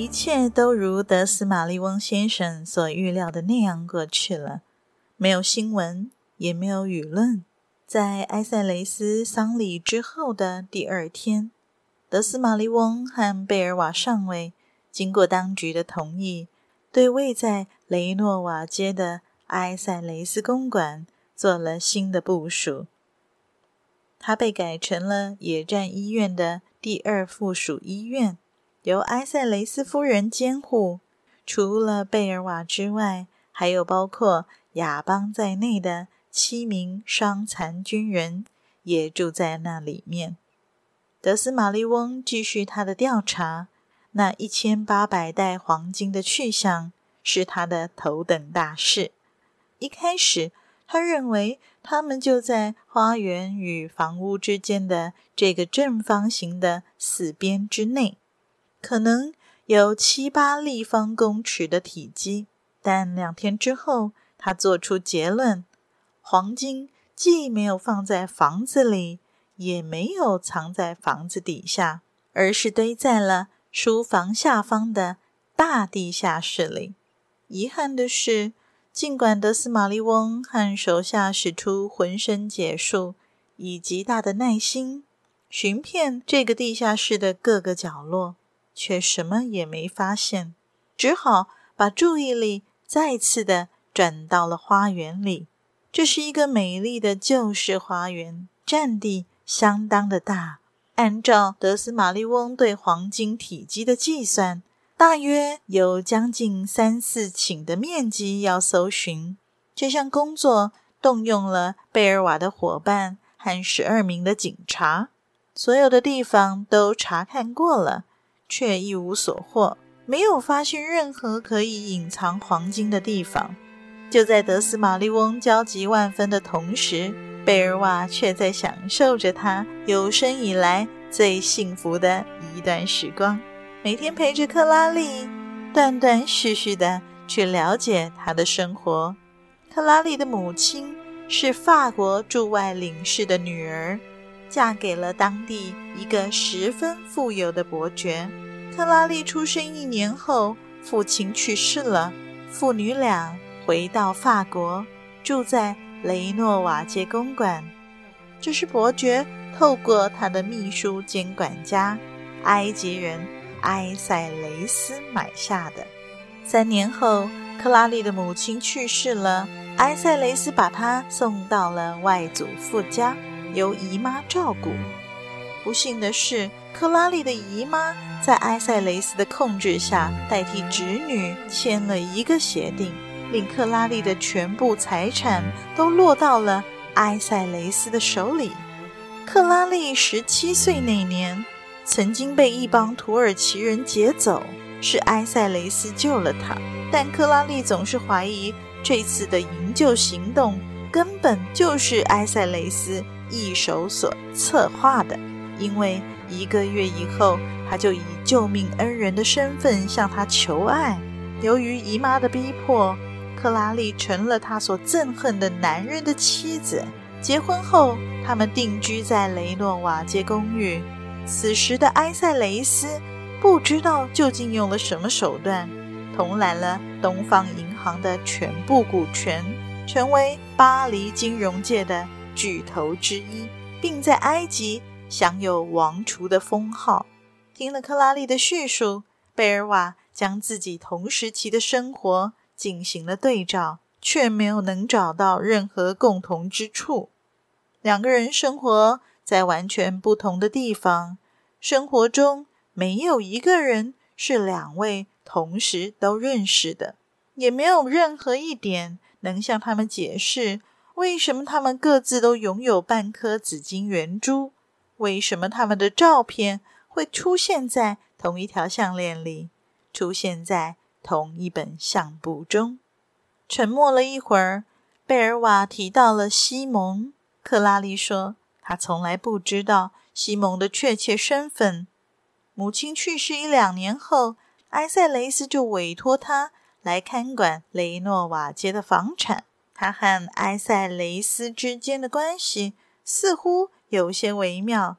一切都如德斯玛丽翁先生所预料的那样过去了，没有新闻，也没有舆论。在埃塞雷斯丧礼之后的第二天，德斯玛丽翁和贝尔瓦上尉经过当局的同意，对位在雷诺瓦街的埃塞雷斯公馆做了新的部署。它被改成了野战医院的第二附属医院。由埃塞雷斯夫人监护，除了贝尔瓦之外，还有包括亚邦在内的七名伤残军人也住在那里面。德斯玛丽翁继续他的调查，那一千八百袋黄金的去向是他的头等大事。一开始，他认为他们就在花园与房屋之间的这个正方形的四边之内。可能有七八立方公尺的体积，但两天之后，他做出结论：黄金既没有放在房子里，也没有藏在房子底下，而是堆在了书房下方的大地下室里。遗憾的是，尽管德斯玛丽翁和手下使出浑身解数以极大的耐心，寻遍这个地下室的各个角落。却什么也没发现，只好把注意力再次的转到了花园里。这是一个美丽的旧式花园，占地相当的大。按照德斯玛丽翁对黄金体积的计算，大约有将近三四顷的面积要搜寻。这项工作动用了贝尔瓦的伙伴和十二名的警察，所有的地方都查看过了。却一无所获，没有发现任何可以隐藏黄金的地方。就在德斯玛丽翁焦急万分的同时，贝尔瓦却在享受着他有生以来最幸福的一段时光，每天陪着克拉丽，断断续续的去了解他的生活。克拉丽的母亲是法国驻外领事的女儿。嫁给了当地一个十分富有的伯爵。克拉丽出生一年后，父亲去世了，父女俩回到法国，住在雷诺瓦街公馆。这是伯爵透过他的秘书兼管家埃及人埃塞雷斯买下的。三年后，克拉丽的母亲去世了，埃塞雷斯把她送到了外祖父家。由姨妈照顾。不幸的是，克拉丽的姨妈在埃塞雷斯的控制下，代替侄女签了一个协定，令克拉丽的全部财产都落到了埃塞雷斯的手里。克拉丽十七岁那年，曾经被一帮土耳其人劫走，是埃塞雷斯救了她。但克拉丽总是怀疑这次的营救行动根本就是埃塞雷斯。一手所策划的，因为一个月以后，他就以救命恩人的身份向他求爱。由于姨妈的逼迫，克拉丽成了他所憎恨的男人的妻子。结婚后，他们定居在雷诺瓦街公寓。此时的埃塞雷斯不知道究竟用了什么手段，统揽了东方银行的全部股权，成为巴黎金融界的。巨头之一，并在埃及享有王储的封号。听了克拉丽的叙述，贝尔瓦将自己同时期的生活进行了对照，却没有能找到任何共同之处。两个人生活在完全不同的地方，生活中没有一个人是两位同时都认识的，也没有任何一点能向他们解释。为什么他们各自都拥有半颗紫金圆珠？为什么他们的照片会出现在同一条项链里，出现在同一本相簿中。沉默了一会儿，贝尔瓦提到了西蒙。克拉丽说：“他从来不知道西蒙的确切身份。母亲去世一两年后，埃塞雷斯就委托他来看管雷诺瓦街的房产。他和埃塞雷斯之间的关系似乎有些微妙。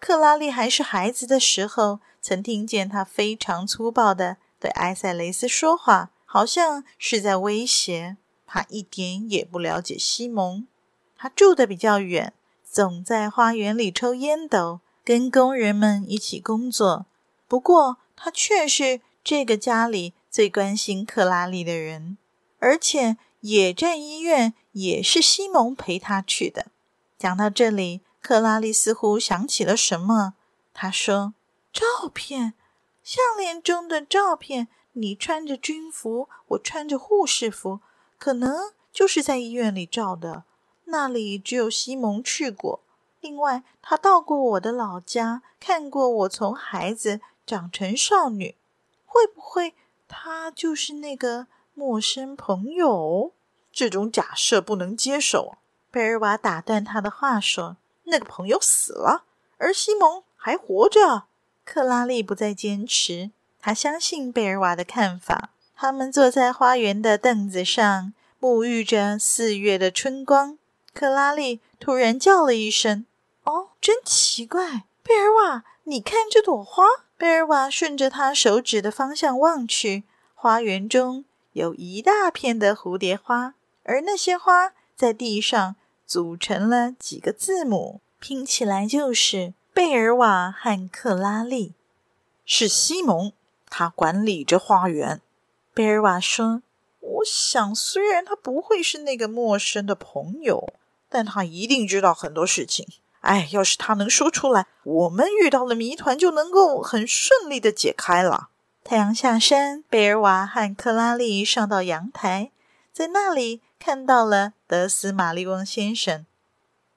克拉丽还是孩子的时候，曾听见他非常粗暴地对埃塞雷斯说话。”好像是在威胁他，一点也不了解西蒙。他住得比较远，总在花园里抽烟斗，跟工人们一起工作。不过，他却是这个家里最关心克拉丽的人，而且野战医院也是西蒙陪他去的。讲到这里，克拉丽似乎想起了什么，她说：“照片，项链中的照片。”你穿着军服，我穿着护士服，可能就是在医院里照的。那里只有西蒙去过。另外，他到过我的老家，看过我从孩子长成少女。会不会他就是那个陌生朋友？这种假设不能接受。贝尔瓦打断他的话说：“那个朋友死了，而西蒙还活着。”克拉丽不再坚持。他相信贝尔瓦的看法。他们坐在花园的凳子上，沐浴着四月的春光。克拉丽突然叫了一声：“哦，真奇怪！贝尔瓦，你看这朵花。”贝尔瓦顺着他手指的方向望去，花园中有一大片的蝴蝶花，而那些花在地上组成了几个字母，拼起来就是贝尔瓦和克拉丽。是西蒙。他管理着花园，贝尔瓦说：“我想，虽然他不会是那个陌生的朋友，但他一定知道很多事情。哎，要是他能说出来，我们遇到的谜团就能够很顺利地解开了。”太阳下山，贝尔瓦和克拉丽上到阳台，在那里看到了德斯玛丽翁先生。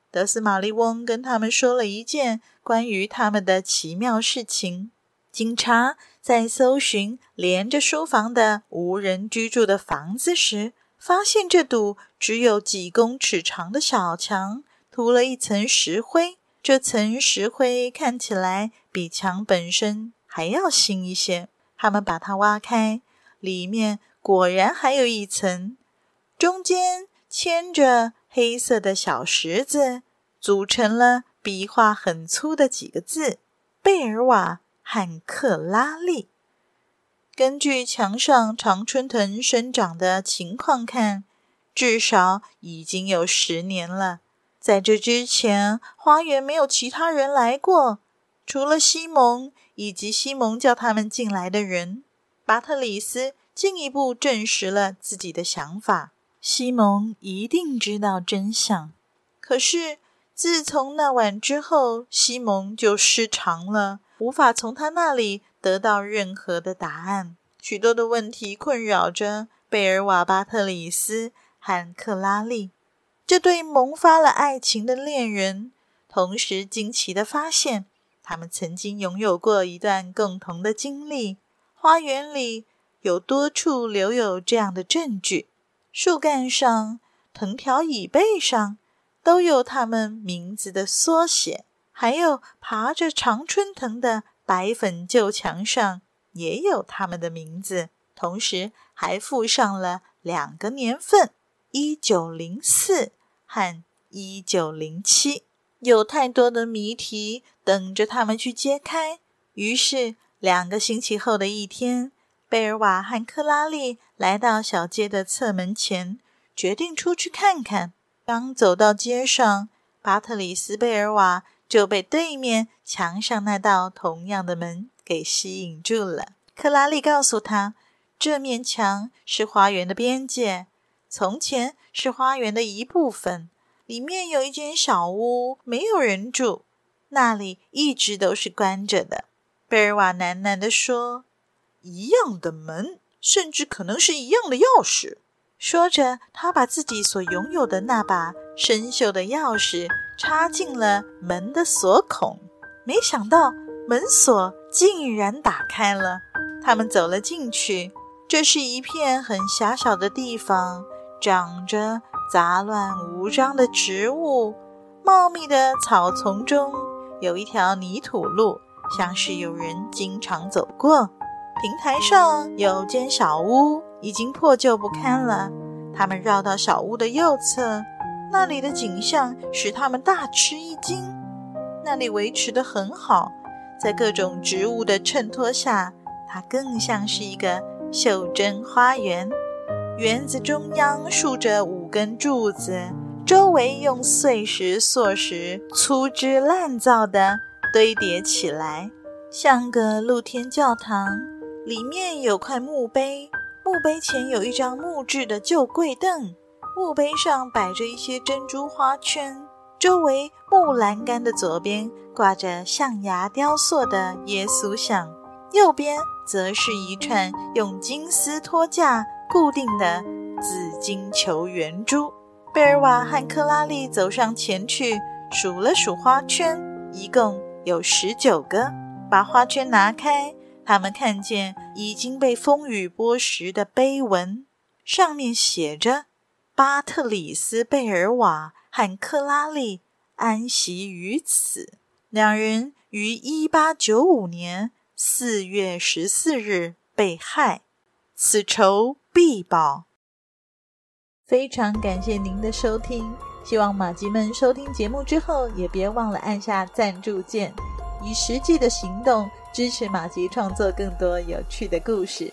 德斯玛丽翁跟他们说了一件关于他们的奇妙事情。警察在搜寻连着书房的无人居住的房子时，发现这堵只有几公尺长的小墙涂了一层石灰。这层石灰看起来比墙本身还要新一些。他们把它挖开，里面果然还有一层，中间嵌着黑色的小石子，组成了笔画很粗的几个字：“贝尔瓦。”和克拉丽，根据墙上常春藤生长的情况看，至少已经有十年了。在这之前，花园没有其他人来过，除了西蒙以及西蒙叫他们进来的人。巴特里斯进一步证实了自己的想法：西蒙一定知道真相。可是，自从那晚之后，西蒙就失常了。无法从他那里得到任何的答案，许多的问题困扰着贝尔瓦巴特里斯和克拉丽这对萌发了爱情的恋人。同时，惊奇的发现，他们曾经拥有过一段共同的经历。花园里有多处留有这样的证据：树干上、藤条椅背上都有他们名字的缩写。还有爬着常春藤的白粉旧墙上也有他们的名字，同时还附上了两个年份：一九零四和一九零七。有太多的谜题等着他们去揭开。于是，两个星期后的一天，贝尔瓦和克拉丽来到小街的侧门前，决定出去看看。刚走到街上，巴特里斯·贝尔瓦。就被对面墙上那道同样的门给吸引住了。克拉丽告诉他，这面墙是花园的边界，从前是花园的一部分。里面有一间小屋，没有人住，那里一直都是关着的。贝尔瓦喃喃地说：“一样的门，甚至可能是一样的钥匙。”说着，他把自己所拥有的那把生锈的钥匙插进了门的锁孔。没想到，门锁竟然打开了。他们走了进去，这是一片很狭小的地方，长着杂乱无章的植物。茂密的草丛中有一条泥土路，像是有人经常走过。平台上有间小屋，已经破旧不堪了。他们绕到小屋的右侧，那里的景象使他们大吃一惊。那里维持得很好，在各种植物的衬托下，它更像是一个袖珍花园。园子中央竖着五根柱子，周围用碎石、塑石粗制滥造的堆叠起来，像个露天教堂。里面有块墓碑，墓碑前有一张木质的旧柜凳，墓碑上摆着一些珍珠花圈，周围木栏杆的左边挂着象牙雕塑的耶稣像，右边则是一串用金丝托架固定的紫金球圆珠。贝尔瓦和克拉丽走上前去，数了数花圈，一共有十九个。把花圈拿开。他们看见已经被风雨剥蚀的碑文，上面写着：“巴特里斯·贝尔瓦和克拉丽安息于此。两人于一八九五年四月十四日被害，此仇必报。”非常感谢您的收听，希望马吉们收听节目之后也别忘了按下赞助键，以实际的行动。支持马吉创作更多有趣的故事，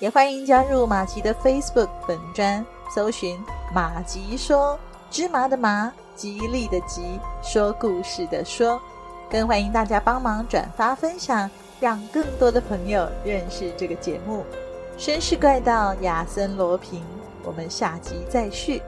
也欢迎加入马吉的 Facebook 本专，搜寻“马吉说芝麻的麻，吉利的吉，说故事的说”，更欢迎大家帮忙转发分享，让更多的朋友认识这个节目。绅士怪盗亚森罗平，我们下集再续。